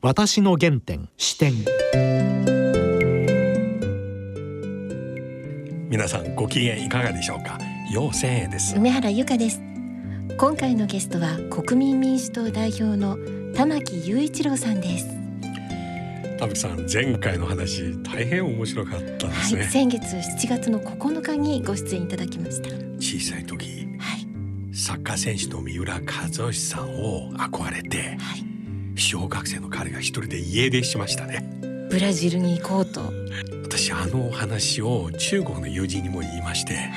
私の原点視点。皆さんご機嫌いかがでしょうか？陽千です。梅原由香です。今回のゲストは国民民主党代表の玉木雄一郎さんです。玉木さん前回の話大変面白かったですね、はい、先月7月の9日にご出演いただきました。小さい時はい。サッカー選手の三浦和義さんを憧れてはい小学生の彼が一人で家出しましたね。ブラジルに行こうと。私あの話を中国の友人にも言いまして、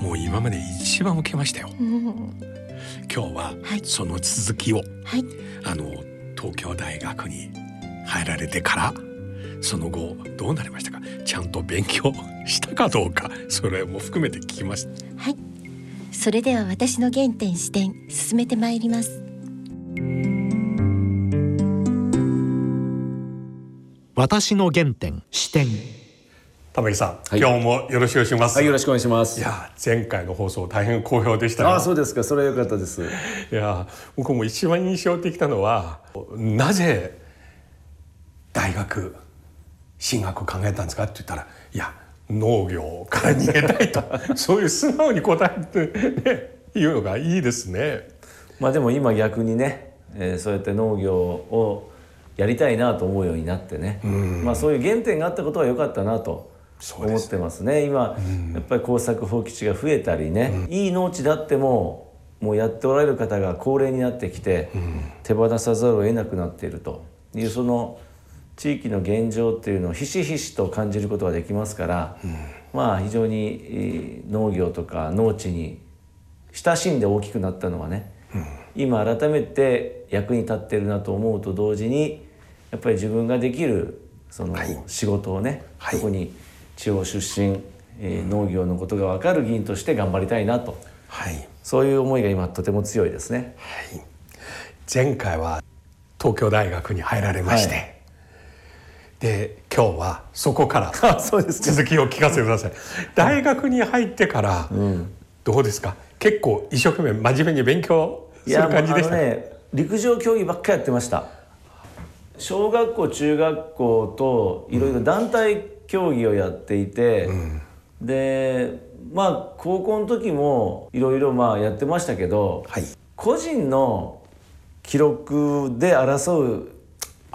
もう今まで一番受けましたよ。うん。今日ははい。その続きを、はい。あの東京大学に入られてからその後どうなりましたか？ちゃんと勉強したかどうかそれも含めて聞きます。はい。それでは私の原点視点進めてまいります私の原点視点玉木さん、はい今日もよろしくお願いします、はい、よろしくお願いします。いや前回の放送大変好評でしたよああ、そうですか。それは良かったです。いや僕も一番印象的なのはなぜ大学進学を考えたんですか？って言ったらいや農業から逃げたいと そういう素直に答えて、ね、言うのがいいですね。まあでも今逆にね、えーそうやって農業をやりたいなと思うようになってね、まあそういう原点があったことは良かったなと思ってますね。今、やっぱり耕作放棄地が増えたりね、いい農地だってももうやっておられる方が高齢になってきて、手放さざるを得なくなっていると。いうその地域の現状っていうのをひしひしと感じることができますから、まあ非常にえー農業とか農地に親しんで大きくなったのはね、今改めて役に立ってるなと思うと同時にやっぱり自分ができるそのはい。仕事をね、はい。特に地方出身、えー農業のことが分かる議員として頑張りたいなと。はい、そういう思いが今とても強いですね。はい、前回は東京大学に入られまして、はい。で今日はそこから 続きを聞かせてください。大学に入ってから、どうですか？結構一生懸命真面目に勉強する感じでした？ね陸上競技ばっかりやってました小学校中学校といろいろ団体競技をやっていて、でまあ高校の時もいろいろまあやってましたけど、はい。個人の記録で争う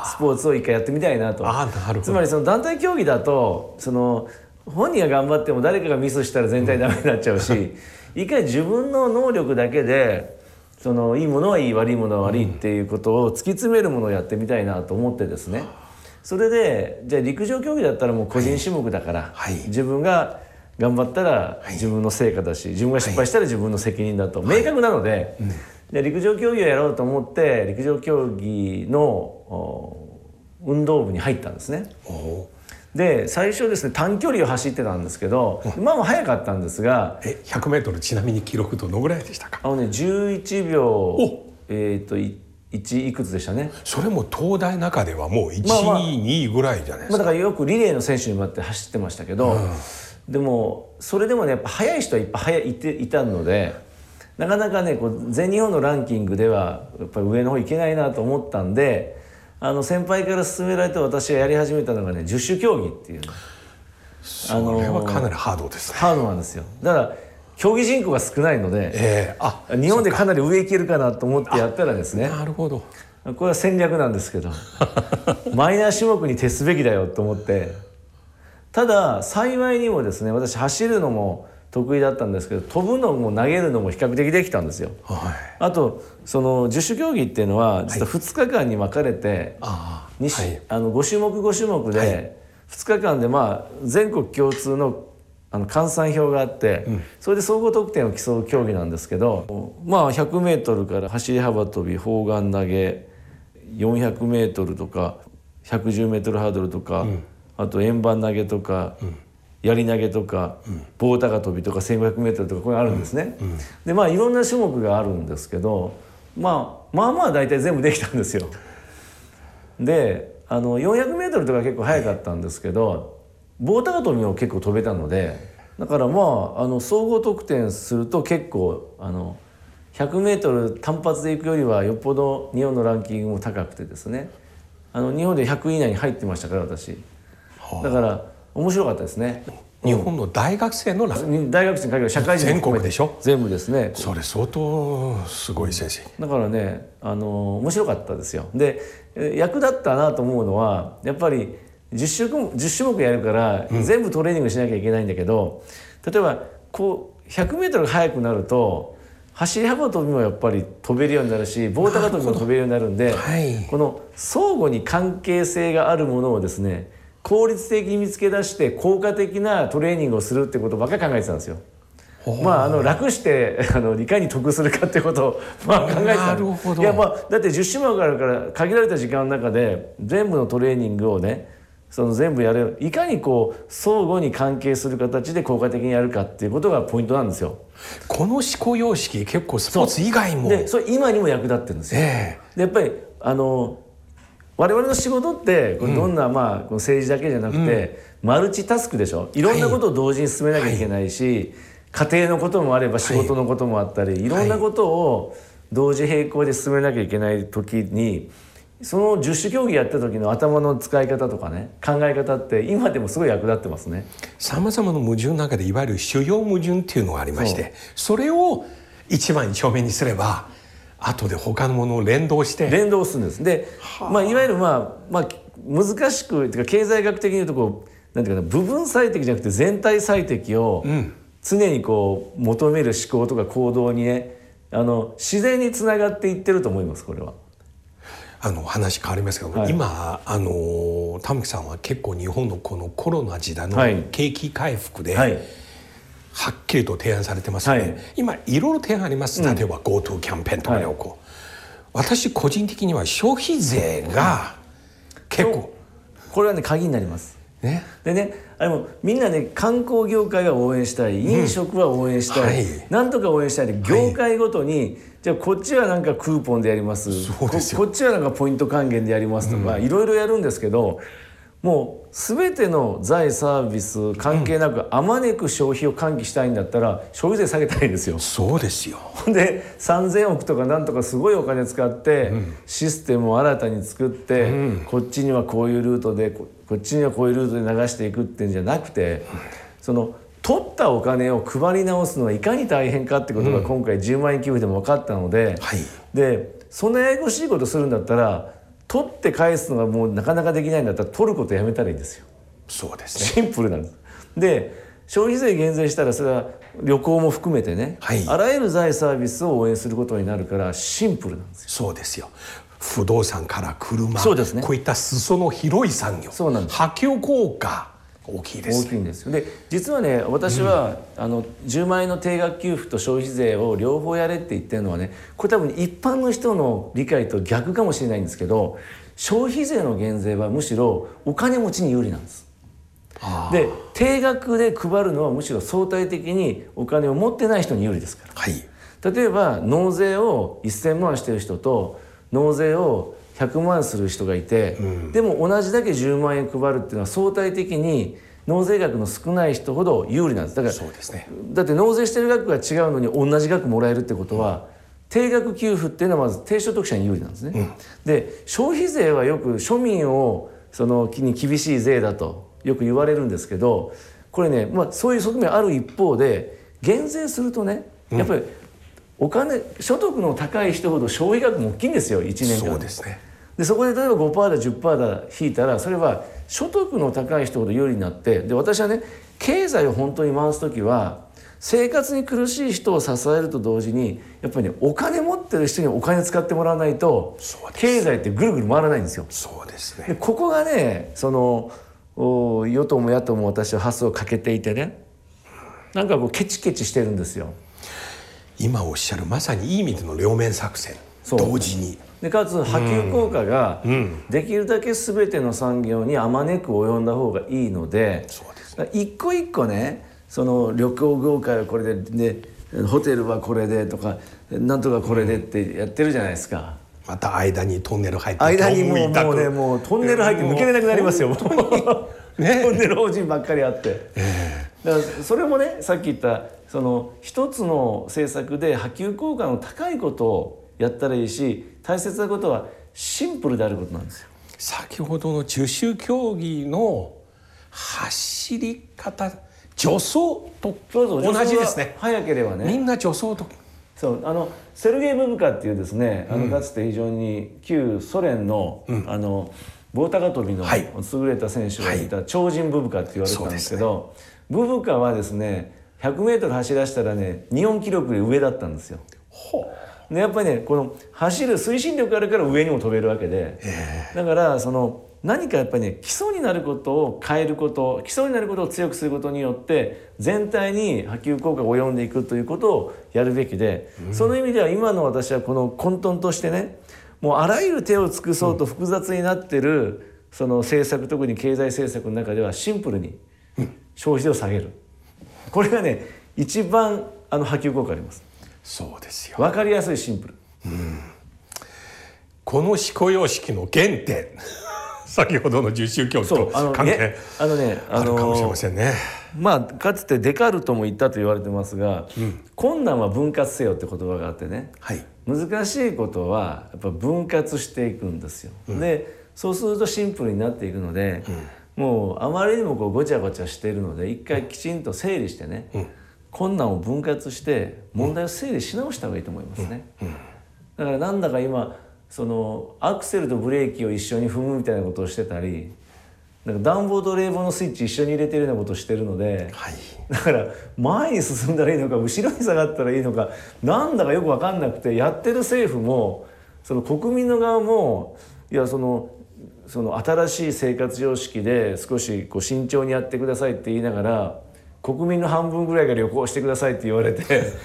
スポーツを一回やってみたいなと。ああなるほど。つまりその団体競技だとその本人が頑張っても誰かがミスしたら全体ダメになっちゃうし一回自分の能力だけでそのいいものはいい悪いものは悪いっていうことを突き詰めるものをやってみたいなと思ってですね。それでじゃあ陸上競技だったらもう個人種目だから、はい。自分が頑張ったら自分の成果だし、自分が失敗したら自分の責任だと、明確なので,、で陸上競技をやろうと思って陸上競技のお運動部に入ったんですね。おで最初ですね短距離を走ってたんですけどまあまあ速かったんですがえ 100m ちなみに記録どのぐらいでしたか？あのね11秒えっ、とい1いくつでしたね。それも東大中ではもう1位、まあまあ。2位ぐらいじゃないですか、まあ、だからよくリレーの選手に向かって走ってましたけど、でもそれでもねやっぱ速い人はいっぱい速いいていたのでなかなかねこう全日本のランキングではやっぱり上の方いけないなと思ったんであの先輩から勧められて私がやり始めたのがね十種競技っていう。のそれはかなりハードですね、ハードなんですよ。だから競技人口が少ないのでええ。あ日本でかなり上いけるかなと思ってやったらですねなるほど。これは戦略なんですけど マイナー種目に徹すべきだよと思って。ただ幸いにもですね私走るのも得意だったんですけど飛ぶのも投げるのも比較的できたんですよ。はい。あとその十種競技っていうのは実は2日間に分かれて、あの5種目5種目で2日間でまあ全国共通のあの換算表があって、それで総合得点を競う競技なんですけどまあ 100m から走り幅跳び砲丸投げ 400m とか 110m ハードルとか、あと円盤投げとか、槍投げとか、棒高跳びとか 1500m とかこれあるんですね。でまあいろんな種目があるんですけど、まあ、まあまあ大体全部できたんですよ。であの 400m とか結構速かったんですけど棒高跳びも結構飛べたのでだからまああの総合得点すると結構あの 100m 単発で行くよりはよっぽど日本のランキングも高くてですねあの日本で100位以内に入ってましたから私だから面白かったですね。日本。の大学生のラ大学生に限らず社会人全国でしょ？全部ですね。それ相当すごい先生だからねあの面白かったですよ。でえ役立ったなと思うのはやっぱり10種目 ,10 種目やるから全部トレーニングしなきゃいけないんだけど、例えばこう 100m 速くなると走り幅跳びもやっぱり飛べるようになるし棒高跳びも飛べるようになるんで、はい。この相互に関係性があるものをですね効率的に見つけ出して効果的なトレーニングをするってことばっかり考えてたんですよ。まあ、あの楽してあのいかに得するかってことを、まあ、考えてたなるほどいや、まあ、だって10種目あるから限られた時間の中で全部のトレーニングをねその全部やれるいかにこう相互に関係する形で効果的にやるかっていうことがポイントなんですよ。この思考様式結構スポーツ以外もでそれ今にも役立ってるんですよ。えでやっぱりあの我々の仕事ってこれどんな、まあ、この政治だけじゃなくて、マルチタスクでしょ？い。ろんなことを同時に進めなきゃいけないし、家庭のこともあれば仕事のこともあったり、い、ろんなことを同時並行で進めなきゃいけない時にその十種競技やった時の頭の使い方とかね考え方って今でもすごい役立ってますね。さまざまな矛盾の中でいわゆる主要矛盾っていうのがありましてそれを一番一丁目にすれば後で他のものを連動して。連動するんです。で、まあ、いわゆる、まあまあ、難しくいうか経済学的に言うとこうなんていうかな部分最適じゃなくて全体最適を常にこう求める思考とか行動にねあの自然につながっていってると思いますこれは。あの話変わりますけど、はい。今あの玉木さんは結構日本のこのコロナ時代のはい。景気回復で、はい。はっきりと提案されてますよね、はい。今いろいろ提案あります。例えば GoTo キャンペーンとかではい。こう、私個人的には消費税が結構。これはね鍵になります。ね。でねあれもみんなね観光業界は応援したい。飲食は応援したい、はい。なんとか応援したいで業界ごとに、じゃあこっちはなんかクーポンでやります。そうですよ。ここっちはなんかポイント還元でやりますとか、いろいろやるんですけどもう全ての財サービス関係なく、あまねく消費を喚起したいんだったら消費税下げたいんですよ。そうですよ。で3,000億とかなんとかすごいお金使って、システムを新たに作って、こっちにはこういうルートでここっちにはこういうルートで流していくっていうんじゃなくて、その取ったお金を配り直すのはいかに大変かってことが今回10万円給付でも分かったので、はい。でそんなややこしいことするんだったら取って返すのがもうなかなかできないんだったら取ることやめたらいいんですよ。そうですねシンプルなんです。で消費税減税したらそれは旅行も含めてね、はいあらゆる財サービスを応援することになるからシンプルなんですよ。そうですよ不動産から車そうですねこういった裾の広い産業そうなんです波及効果大きいです大きいんですよ。で実はね私は、あの10万円の定額給付と消費税を両方やれって言ってるのはねこれ多分一般の人の理解と逆かもしれないんですけど消費税の減税はむしろお金持ちに有利なんです。で定額で配るのはむしろ相対的にお金を持ってない人に有利ですから。はい。例えば納税を1,000万してる人と納税を100万する人がいて、でも同じだけ10万円配るっていうのは相対的に納税額の少ない人ほど有利なんです。だからそうですね。だって納税してる額が違うのに同じ額もらえるってことは、定額給付っていうのはまず低所得者に有利なんですね。で消費税はよく庶民をそのに厳しい税だとよく言われるんですけどこれね、まあ、そういう側面ある一方で減税するとねやっぱりお金所得の高い人ほど消費額も大きいんですよ1年間。そうですねでそこで例えば5%だ10%だ引いたらそれは所得の高い人ほど有利になってで私はね経済を本当に回す時は生活に苦しい人を支えると同時にやっぱりねお金持ってる人にお金使ってもらわないと経済ってぐるぐる回らないんですよ。そうですでねここがねそのお与党も野党も私は発想をかけていてねなんかこうケチケチしてるんですよ。今おっしゃるまさにいい意味での両面作戦同時に。でかつ波及効果ができるだけ全ての産業にあまねく及んだ方がいいのでそうです。だから一個一個ねその旅行業界はこれででホテルはこれでとかなんとかこれでってやってるじゃないですか。また間にトンネル入って間にもうもうねもうトンネル入って抜けれなくなりますよ。ね。トンネル法人ばっかりあって。だからそれもねさっき言ったその一つの政策で波及効果の高いことをやったらいいし大切なことはシンプルであることなんですよ。先ほどの十種競技の走り方助走と同じですね。早ければね。みんな助走と。そうあのセルゲイ・ブブカっていうですねあのかつて非常に旧ソ連の,、あの棒高跳びのはい。優れた選手がいた超人ブブカって言われてたんですけどブブカはですね 100m 走らせたらね日本記録で上だったんですよ。でやっぱりねこの走る推進力があるから上にも飛べるわけで、だからその何かやっぱりね基礎になることを変えること基礎になることを強くすることによって全体に波及効果が及んでいくということをやるべきで、その意味では今の私はこの混沌としてねもうあらゆる手を尽くそうと複雑になってるその政策特に経済政策の中ではシンプルに消費税を下げる。これがね一番あの波及効果ありますそうですよ。分かりやすいシンプル。この思考様式の原点。先ほどの十種競技とそうあの関係ねあのねあるかもしれませんね。まあかつてデカルトも言ったと言われてますが、困難は分割せよって言葉があってね。はい。難しいことはやっぱ分割していくんですよ。でそうするとシンプルになっていくので、もうあまりにもこうごちゃごちゃしているので一回きちんと整理してね、困難を分割して問題を整理し直した方がいいと思いますね。だからなんだか今そのアクセルとブレーキを一緒に踏むみたいなことをしてたりなんか暖房と冷房のスイッチ一緒に入れてるようなことをしてるので、はいだから前に進んだらいいのか後ろに下がったらいいのかなんだかよく分かんなくてやってる政府もその国民の側もいやそのその新しい生活様式で少しこう慎重にやってくださいって言いながら国民の半分ぐらいが旅行してくださいって言われて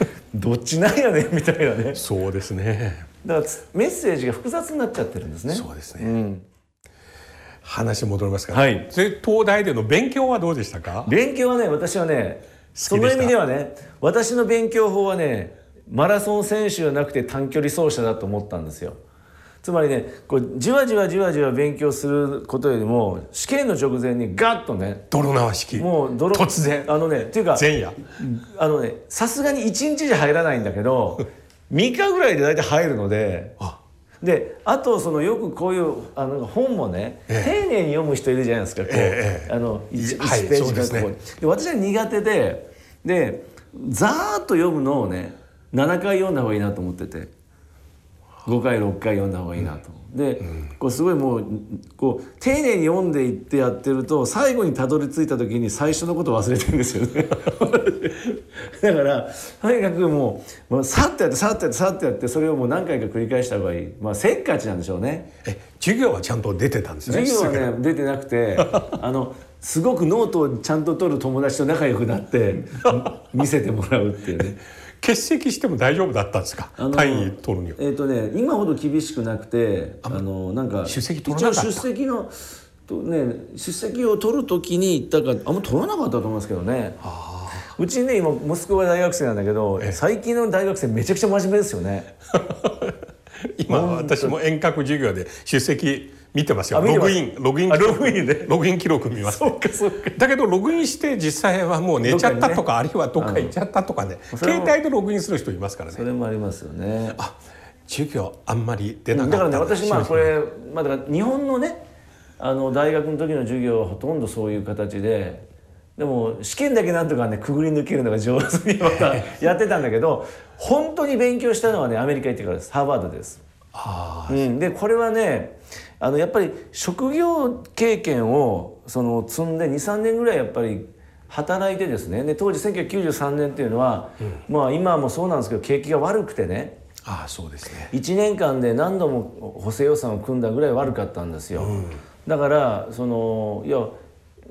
どっちなんやねんみたいなねそうですね。だからつメッセージが複雑になっちゃってるんですね。そうですね。うん話戻りますから、はいそれ東大での勉強はどうでしたか？勉強はね私はねその意味ではね私の勉強法はねマラソン選手じゃなくて短距離走者だと思ったんですよ。つまりねこうじわじわじわじわ勉強することよりも試験の直前にガッとね泥縄式。もう泥突然。あのねっていうか前夜。あのねさすがに1日じゃ入らないんだけど3日ぐらいで大体入るので。あ、であとそのよくこういうあの本もね、ええ。丁寧に読む人いるじゃないですかこう、ええあの 1, はいページがここにで私は苦手ででざーっと読むのをね7回読んだ方がいいなと思ってて5回6回読んだ方がいいなと。で、こうすごいもうこう丁寧に読んでいってやってると最後にたどり着いた時に最初のことを忘れてるんですよね。だからとにかくもう、もうさっとやってさっとやってさっとやってそれをもう何回か繰り返した方がいいまあせっかちなんでしょうね。え授業はちゃんと出てたんですね？授業はね出てなくて あのすごくノートをちゃんと取る友達と仲良くなって見せてもらうっていうね。欠席しても大丈夫だったんですか？単位取るには。えっ、とね今ほど厳しくなくてあのなんか出席取らなか出席のとね出席を取る時に行ったかあんま取らなかったと思いますけどね。うちね今息子が大学生なんだけど最近の大学生めちゃくちゃ真面目ですよね 今私も遠隔授業で出席見てますよ。ログインログインログインで。ログイン記録見ます。そうかそうか。だけどログインして実際はもう寝ちゃったとかあるいはどっか行っちゃったとかね。携帯でログインする人いますからね。それもありますよね。あ授業あんまり出なだ。からかったね私まあこれ、まあ、だから日本のねあの大学の時の授業はほとんどそういう形ででも試験だけなんとかねくぐり抜けるのが上手にまたやってたんだけど本当に勉強したのはねアメリカ行ってからです。ハーバードです。あうん、でこれはねあのやっぱり職業経験をその積んで23年ぐらいやっぱり働いてですね。で当時1993年っていうのは、まあ今もそうなんですけど景気が悪くてね。ああそうですね。1年間で何度も補正予算を組んだぐらい悪かったんですよ、だからそのいや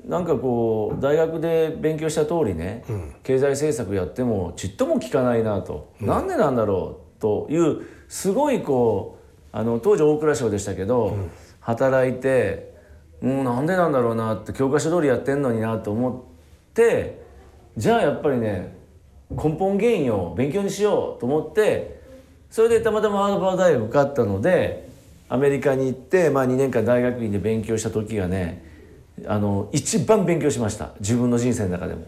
なんかこう大学で勉強した通りね、経済政策やってもちっとも効かないなと、なんでなんだろうというすごいこうあの当時大蔵省でしたけど、働いてもうなんでなんだろうなって教科書通りやってんのになと思ってじゃあやっぱりね根本原因を勉強にしようと思ってそれでたまたまハーバード大学受かったのでアメリカに行って、まあ、2年間大学院で勉強した時がねあの一番勉強しました。自分の人生の中でも。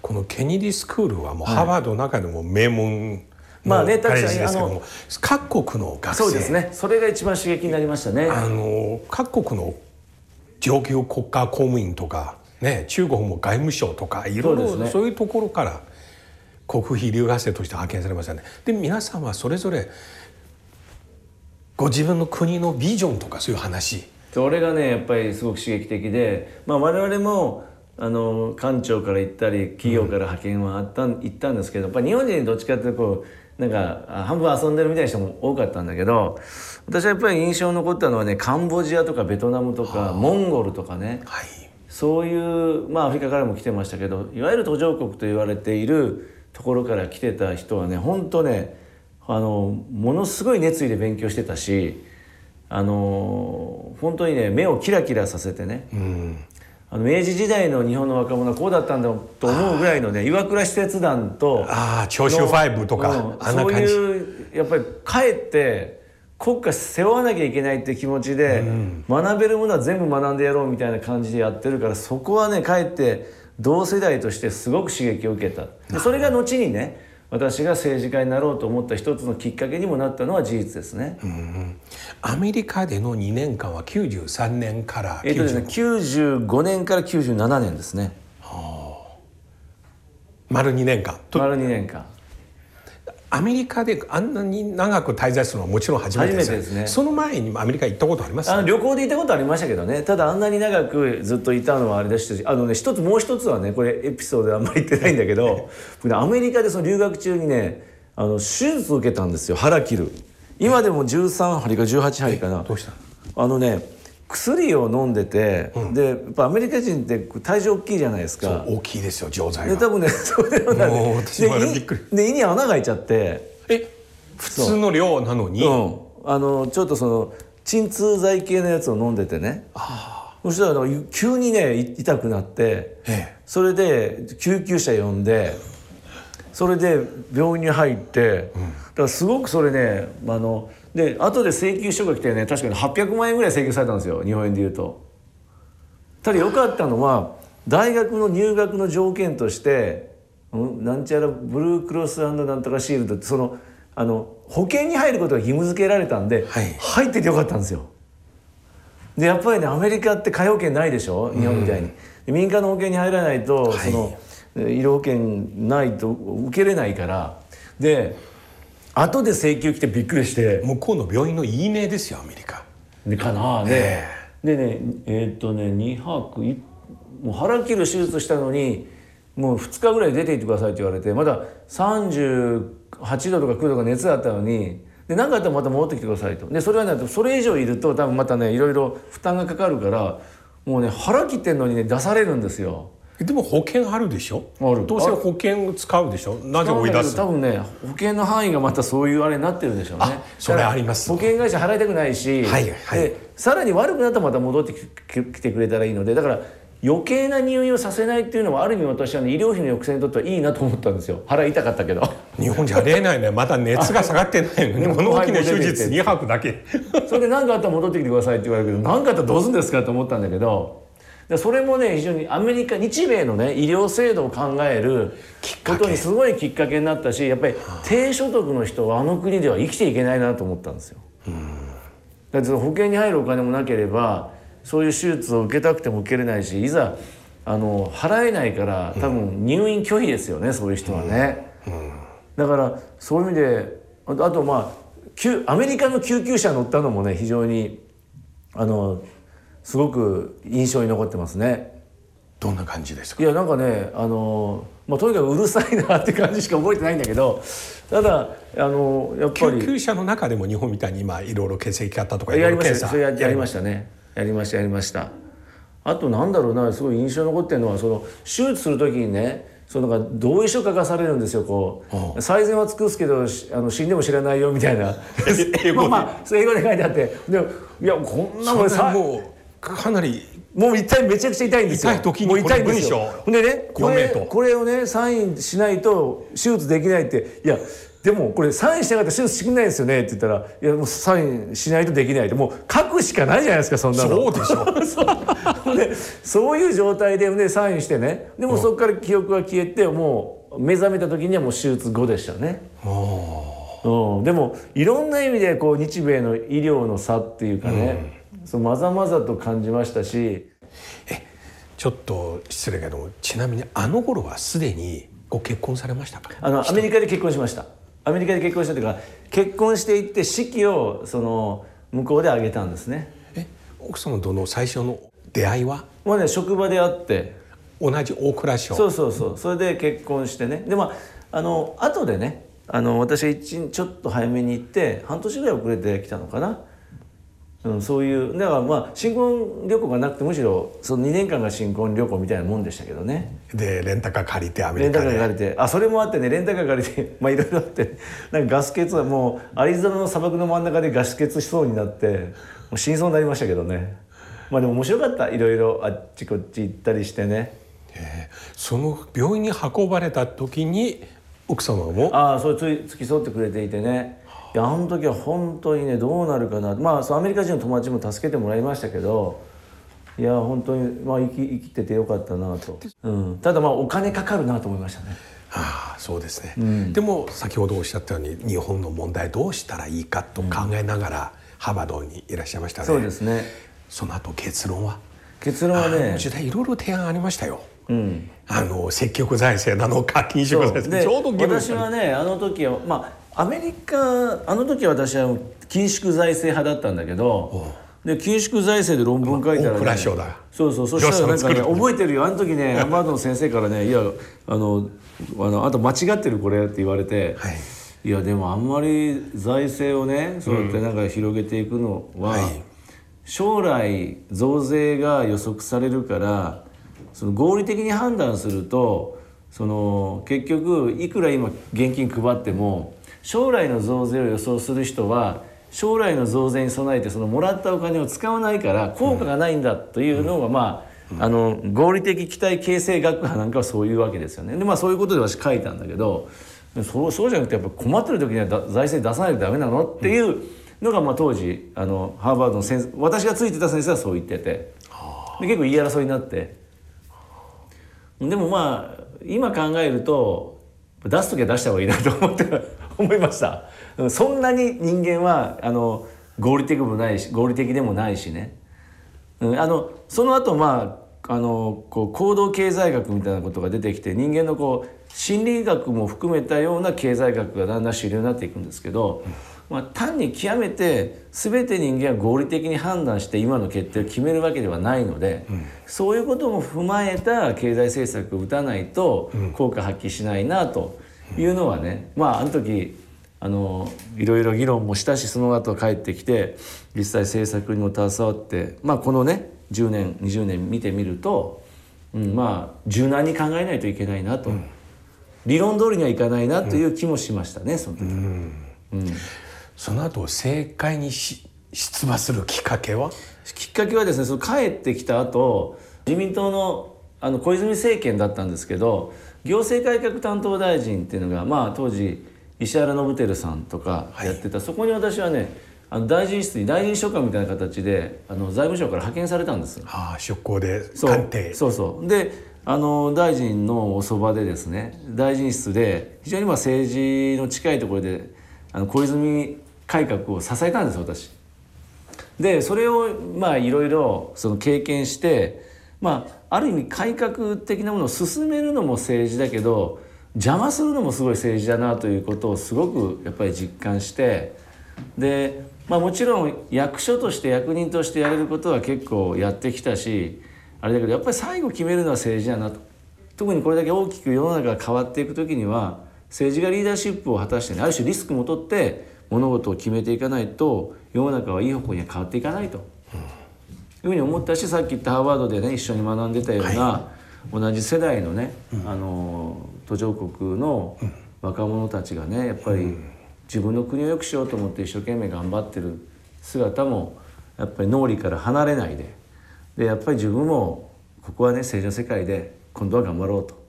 このケネディスクールはもうハーバードの中でも名門まあね確かにも。各国の学生。そうですね。それが一番刺激になりましたね。あの各国の上級国家公務員とか、ね、中国も外務省とかいろいろそういうところから国費留学生として派遣されましたね。で皆さんはそれぞれご自分の国のビジョンとかそういう話。それがねやっぱりすごく刺激的で、まあ、我々もあの官庁から行ったり企業から派遣はあった、行ったんですけどやっぱ日本人どっちかっていうとこうなんかあ半分遊んでるみたいな人も多かったんだけど私はやっぱり印象に残ったのはねカンボジアとかベトナムとかモンゴルとかね。はい。そういう、まあ、アフリカからも来てましたけどいわゆる途上国と言われているところから来てた人はね本当ねあのものすごい熱意で勉強してたしあの本当にね目をキラキラさせてね、あの明治時代の日本の若者はこうだったんだと思うぐらいのね岩倉使節団とああ長州ファイブとか、うんそういうやっぱり帰って国家背負わなきゃいけないって気持ちで、学べるものは全部学んでやろうみたいな感じでやってるからそこはね帰って同世代としてすごく刺激を受けた。でそれが後にね私が政治家になろうと思った一つのきっかけにもなったのは事実ですね。アメリカでの2年間は93年からえっとですね、95 95年から97年ですね。丸2年間。と丸2年間アメリカであんなに長く滞在するのはもちろん初めてですね。その前にもアメリカ行ったことあります？あの旅行で行ったことありましたけどね。ただあんなに長くずっといたのはあれでしたしあのね一つもう一つはねこれエピソードであんまり言ってないんだけど アメリカでその留学中にねあの手術を受けたんですよ。腹切る。今でも13針か18針かな。どうした？のあのね薬を飲んでて、でやっぱアメリカ人って体重大きいじゃないですか。大きいですよ錠剤が。で多分ね それをなんでもう私もあれびっくり。で胃に穴が開いちゃって。え普通の量なのに、う。ん、あのちょっとその鎮痛剤系のやつを飲んでてね。そしたら急にねい痛くなって。ええ。それで救急車呼んでそれで病院に入って、だからすごくそれねあので後で請求書が来てね確かに800万円ぐらい請求されたんですよ日本円で言うと。ただ良かったのは大学の入学の条件として、うん、なんちゃらブルークロスなんとかシールドってそのあの保険に入ることが義務付けられたんで、はい入っててよかったんですよ。でやっぱりねアメリカって皆保険ないでしょ日本みたいに。で民間の保険に入らないと、はいそのえ医療保険ないと受けれないからで後で請求来てびっくりして。向こうの病院のいいねですよアメリカ。でかなで、でねえーっとね2泊いもう腹切る手術したのにもう2日ぐらい出ていってくださいって言われてまだ38度とか9度とか熱だったのにで何かあったらまた戻ってきてくださいと。でそれはねそれ以上いると多分またねいろいろ負担がかかるからもうね腹切ってんのにね出されるんですよ。でも保険あるでしょ？ある。どうせ保険を使うでしょ？なぜ追い出す？多分ね保険の範囲がまたそういうあれになってるんでしょうね。あそれあります。保険会社払いたくないし、はいはい。でさらに悪くなったらまた戻ってきてくれたらいいのでだから余計な入院をさせないっていうのはある意味私は、ね、医療費の抑制にとってはいいなと思ったんですよ。腹痛かったけど。日本じゃありえないね。まだ熱が下がってないのにうんこの大きな手術2泊だけ。それで何かあったら戻ってきてくださいって言われるけど何かあったらどうするんですかと思ったんだけどでそれもね非常にアメリカ日米のね医療制度を考えることにすごいきっかけになったしやっぱり低所得の人はあの国では生きていけないなと思ったんですよ。だって保険に入るお金もなければそういう手術を受けたくても受けれないしいざあの払えないから多分入院拒否ですよね、そういう人はね。だからそういう意味であとあとまあ救アメリカの救急車乗ったのもね非常にあのすごく印象に残ってますね。どんな感じですか？いやなんかねあの、まあ、とにかくうるさいなって感じしか覚えてないんだけどただあのやっぱり救急車の中でも日本みたいに今いろいろ血液型とかやりましたそれややりましたね。やりましたやりましたあとなんだろうなすごい印象に残ってるのはその手術する時にねそのなんか同意書書かされるんですよこう。最善は尽くすけどしあの死んでも知らないよみたいな。まあまあ英語で書いてあって。でいやこんなもんもうかなりもう痛いめちゃくちゃ痛いんですよ。痛い時にもう痛いんででねこれこれをねサインしないと手術できないっていやでもこれサインしなかったら手術してくれないですよねって言ったらいやもうサインしないとできないってもう書くしかないじゃないですかそんなの。そうでしょ。そう。でそういう状態で、ね、サインしてねでもそこから記憶が消えてもう目覚めた時にはもう手術後でしたね。うん、でもいろんな意味でこう日米の医療の差っていうかね、そうまざまざと感じましたし。ちょっと失礼けどもちなみにあの頃はすでにご結婚されましたか？あのアメリカで結婚しました。アメリカで結婚したというか結婚していって式をその向こうで挙げたんですね。え奥様との最初の出会いは？もうね職場で会って。同じ大蔵省。そうそうそう。それで結婚してね。でまああの後でねあの私が一日ちょっと早めに行って半年ぐらい遅れてきたのかな、うん、そういうだからまあ新婚旅行がなくてむしろその2年間が新婚旅行みたいなもんでしたけどね。でレンタカー借りてアメレンタリカでカー借りて。あそれもあってねレンタカー借りて まあいろいろあって。なんかガス欠はもうアリゾナの砂漠の真ん中でガス欠しそうになってもう死にそうになりましたけどね。まあでも面白かった。いろいろあっちこっち行ったりしてね。え。ーその病院に運ばれた時に奥様も？ああそれ付き添ってくれていてねいやあの時は本当にねどうなるかなまあそのアメリカ人の友達も助けてもらいましたけどいや本当にまあ生き生きててよかったなと、うん、ただまあお金かかるなと思いましたね。ああそうですね、でも先ほどおっしゃったように日本の問題どうしたらいいかと考えながら、ハーバードにいらっしゃいましたね。そうですね。その後結論は？結論はね時代いろいろ提案ありましたよ、うん。あの積極財政なのか緊縮財政。でちょうど私はねあの時はまあアメリカあの時は私は緊縮財政派だったんだけどで緊縮財政で論文書いたら、大ね、そうそうそしたらなんかね覚えてるよあの時ねハンバードの先生からね「いやあのあのあと間違ってるこれ」って言われて、はいいやでもあんまり財政をねそうやってなんか広げていくのは、はい将来増税が予測されるからその合理的に判断するとその結局いくら今現金配っても将来の増税を予想する人は将来の増税に備えてそのもらったお金を使わないから効果がないんだというのが、まああの合理的期待形成学派なんかはそういうわけですよね。でまあそういうことで私書いたんだけどそうそうじゃなくてやっぱ困ってる時にはだ財政出さないとダメなのっていうのが、まあ、当時あのハーバードの先生私がついてた先生はそう言っててで結構言い争いになって。でもまあ今考えると出す時は出した方がいいなと思って思いました。うんそんなに人間はあの合理的でもないし合理的でもないしね、うん、あのその後まああのこう行動経済学みたいなことが出てきて人間のこう心理学も含めたような経済学がだんだん主流になっていくんですけど、まあ、単に極めて全て人間は合理的に判断して今の決定を決めるわけではないので、そういうことも踏まえた経済政策を打たないと効果発揮しないなというのはね、まああの時あのいろいろ議論もしたしその後帰ってきて実際政策にも携わって、まあ、このね10年20年見てみると、うん、まあ柔軟に考えないといけないなと、理論通りにはいかないなという気もしましたね、その時。その後政界にし出馬するきっかけは？きっかけはですねその帰ってきた後自民党のあの小泉政権だったんですけど行政改革担当大臣っていうのが、まあ、当時石原伸晃さんとかやってた、そこに私はねあの大臣室に大臣秘書官みたいな形であの財務省から派遣されたんです。ああ出向でそう。官邸。そうそう。であの大臣のおそばでですね大臣室で非常にまあ政治の近いところであの小泉改革を支えたんです私。でそれをまあいろいろその経験してまあある意味改革的なものを進めるのも政治だけど邪魔するのもすごい政治だなということをすごくやっぱり実感してで、まあ、もちろん役所として役人としてやれることは結構やってきたしあれだけどやっぱり最後決めるのは政治だなと特にこれだけ大きく世の中が変わっていく時には政治がリーダーシップを果たして、ね、ある種リスクも取って物事を決めていかないと世の中はいい方向には変わっていかないと。いうふうに思ったしさっき言ったハーバードでね一緒に学んでたような、同じ世代のね、あの途上国の若者たちがねやっぱり自分の国を良くしようと思って一生懸命頑張ってる姿もやっぱり脳裏から離れないででやっぱり自分もここはね政治の世界で今度は頑張ろうと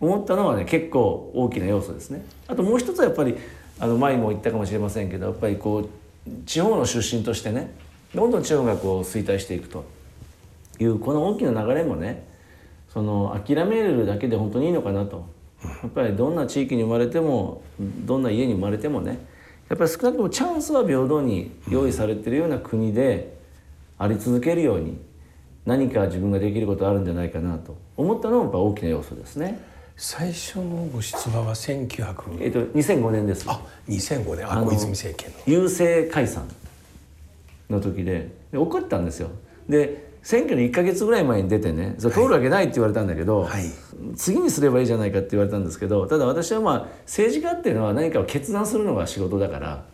思ったのはね結構大きな要素ですね。あともう一つはやっぱりあの前にも言ったかもしれませんけどやっぱりこう地方の出身としてねどんどん地方がこう衰退していくと。いうこの大きな流れもねその諦めるだけで本当にいいのかなと。やっぱりどんな地域に生まれてもどんな家に生まれてもねやっぱり少なくともチャンスは平等に用意されてるような国であり続けるように何か自分ができることあるんじゃないかなと。思ったのもやっぱ大きな要素ですね。最初のご出馬は1900えっと2005年です。あ2005年。あ小泉政権の郵政解散の時で。で怒ったんですよ。で選挙の1か月ぐらい前に出てねそれ通るわけないって言われたんだけど、はい。次にすればいいじゃないかって言われたんですけどただ私はまあ政治家っていうのは何かを決断するのが仕事だから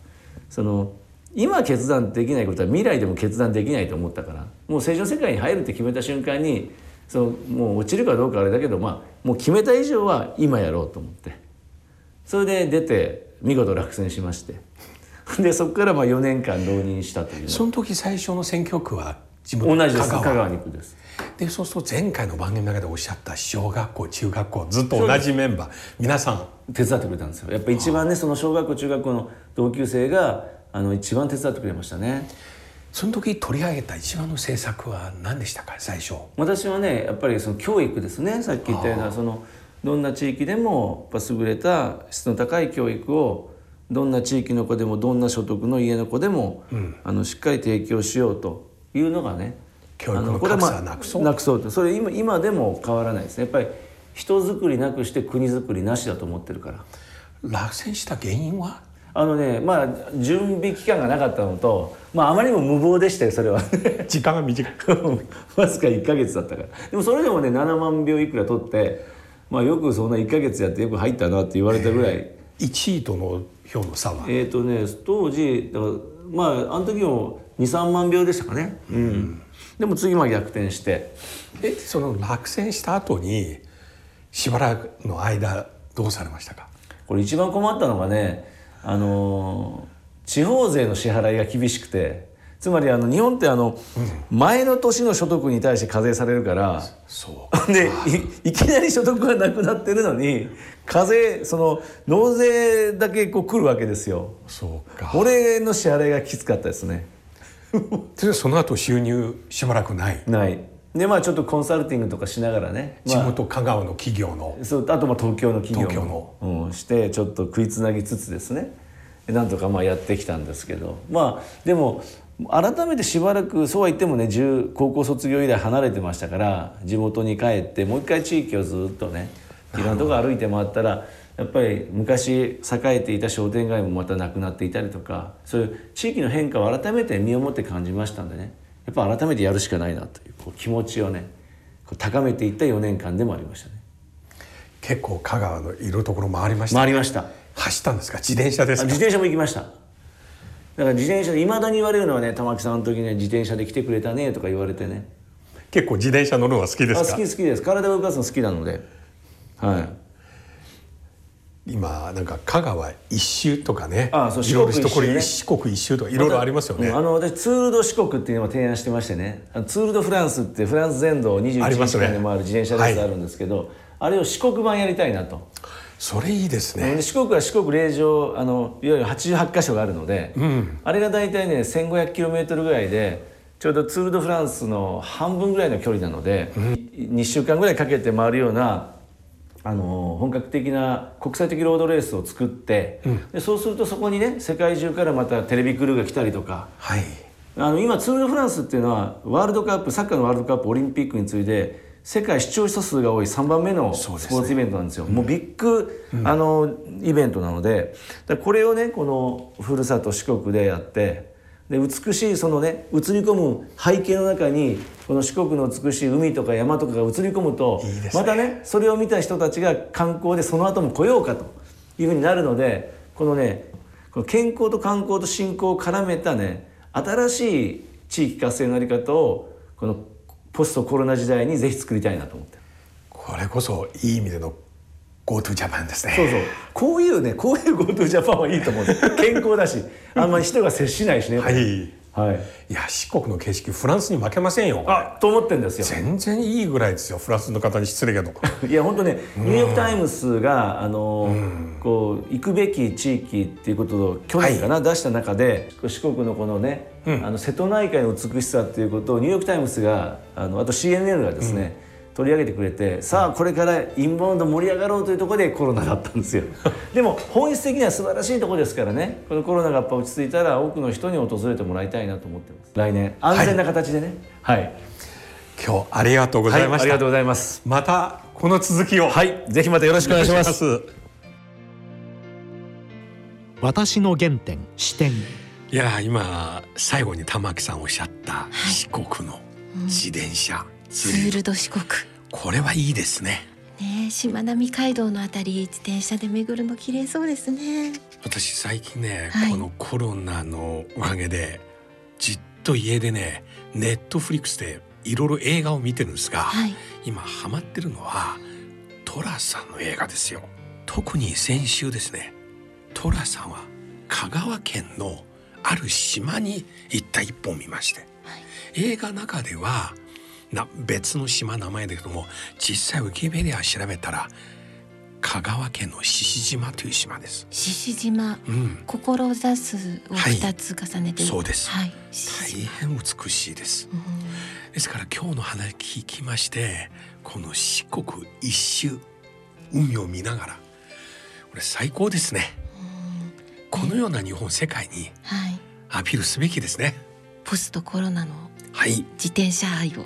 その今決断できないことは未来でも決断できないと思ったからもう政治の世界に入るって決めた瞬間にそのもう落ちるかどうかあれだけど、まあ、もう決めた以上は今やろうと思って。それで出て見事落選しまして でそこからまあ4年間浪人したという。その時最初の選挙区は地元同じです。香川。香川に行くです。でそうすると前回の番組の中でおっしゃった小学校中学校ずっと同じメンバー。皆さん。手伝ってくれたんですよ。やっぱ一番ねその小学校中学校の同級生があの一番手伝ってくれましたね。その時取り上げた一番の政策は何でしたか最初。私はねやっぱりその教育ですね。さっき言ったようなそのどんな地域でもやっぱ優れた質の高い教育をどんな地域の子でもどんな所得の家の子でも、あのしっかり提供しようというのがね教育の格差はなくそう。なくそうそれ今今でも変わらないですね。やっぱり人づくりなくして国づくりなしだと思ってるから。落選した原因は？あのねまあ準備期間がなかったのと、まあ、あまりにも無謀でしたよそれは。時間が短い。わずか1か月だったから。でもそれでもね7万票いくら取って、まあ、よくそんな1か月やってよく入ったなって言われたぐらい1位との票の差は？えっ、とね当時だからまああの時も23万票でしたかね。うん。でも次まあ逆転して。えその落選した後にしばらくの間どうされましたか？これ一番困ったのがねあのー地方税の支払いが厳しくて。つまりあの日本ってあの、前の年の所得に対して課税されるから。そうでい いきなり所得がなくなってるのに課税その納税だけこう来るわけですよ。そうか。これの支払いがきつかったですね。でその後収入しばらくない。ない。でまあちょっとコンサルティングとかしながらね、まあ地元香川の企業の。そうあとまあ東京の企業東もうん、してちょっと食いつなぎつつですね。なんとかまあやってきたんですけど。まあでも改めてしばらくそうは言ってもね10高校卒業以来離れてましたから地元に帰ってもう一回地域をずっとねいろんなとこ歩いて回ったらやっぱり昔栄えていた商店街もまたなくなっていたりとかそういう地域の変化を改めて身をもって感じましたんでね。やっぱ改めてやるしかないなというこう気持ちをねこう高めていった4年間でもありましたね。結構香川のいるところ回りました、回りました。走ったんですか？自転車です自転車も行きました。だから自転車でいまだに言われるのはね玉木さんの時には自転車で来てくれたねとか言われてね。結構自転車乗るのは好きですか？あ好き好きです。体を動かすの好きなのではい。今なんか香川一周とかねあそういろいろ四国一周ね四国一周とかいろいろありますよね、うんあの私ツール・ド四国っていうのを提案してましてね。ツール・ド・フランスってフランス全土を21ありますね。日間で回る自転車レースあるんですけど、あれを四国版やりたいなと。それいいですね、で四国は四国霊場あのいわゆる88箇所があるので、あれが大体ね 1500km ぐらいでちょうどツール・ド・フランスの半分ぐらいの距離なので、2週間ぐらいかけて回るようなあの本格的な国際的ロードレースを作って、でそうするとそこにね世界中からまたテレビクルーが来たりとか。はい。あの今ツール・ド・フランスっていうのはワールドカップサッカーのワールドカップオリンピックに次いで世界視聴者数が多い3番目のスポーツイベントなんですよ。もうビッグ、あのイベントなので。これをねこのふるさと四国でやってで美しいそのね映り込む背景の中にこの四国の美しい海とか山とかが映り込むとね。またねそれを見た人たちが観光でその後も来ようかというふうになるのでこのねこの健康と観光と振興を絡めたね新しい地域活性のあり方をこのポストコロナ時代にぜひ作りたいなと思ってこれこそいい意味での GoTo ジャパンですね。そうそう。こういうねこういう GoTo ジャパンはいいと思う。んです健康だしあんまり人が接しないしね。はい。はい。いや四国の景色フランスに負けませんよあと思ってんですよ。全然いいぐらいですよフランスの方に失礼けど。いや本当ねニューヨーク・タイムズがあのこう行くべき地域っていうことを去年かな、出した中で四国のこのね、あの瀬戸内海の美しさっていうことをニューヨーク・タイムズがあのあと CNN がですね、取り上げてくれてさあこれからインバウンド盛り上がろうというところでコロナだったんですよ。でも本質的には素晴らしいところですからね。このコロナがやっぱ落ち着いたら多くの人に訪れてもらいたいなと思ってます。来年。安全な形でね。はい、今日ありがとうございました、ありがとうございます。またこの続きを。はい。ぜひまたよろしくお願いします。私の原点視点いや今最後に玉木さんおっしゃった四国の自転車。ツールツール。ド四国。これはいいですね。ねえしまなみ海道のあたり自転車で巡るの綺麗そうですね。私最近ね、はい。このコロナのおかげでじっと家でねネットフリックスでいろいろ映画を見てるんですが、はい。今ハマってるのは寅さんの映画ですよ。特に先週ですね寅さんは香川県のある島に行った一本を見まして、映画の中ではな別の島名前だけども実際ウィキペディア調べたら香川県の獅子島という島です。獅子島。うん、志すをはい二つ重ねて、そうです。はい大変美しいです。うん。ですから今日の話聞きましてこの四国一周海を見ながらこれ最高ですね。このような日本世界にはい。アピールすべきですね。ポストコロナのはい。自転車愛を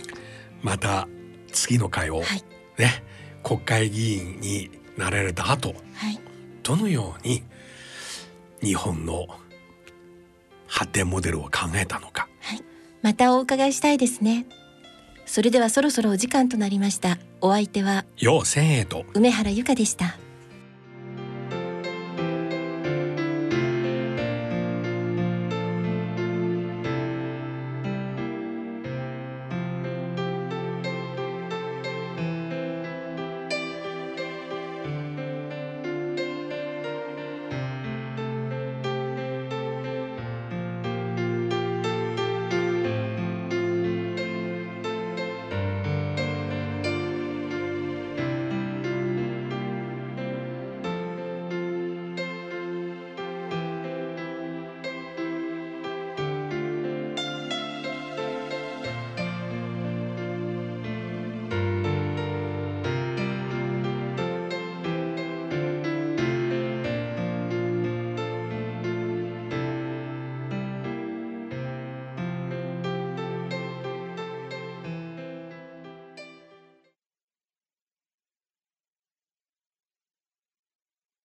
また次の回をはい。ね国会議員になられた後はい。どのように日本の発展モデルを考えたのか。またお伺いしたいですね。それではそろそろお時間となりました。お相手はよう千円と梅原由香でした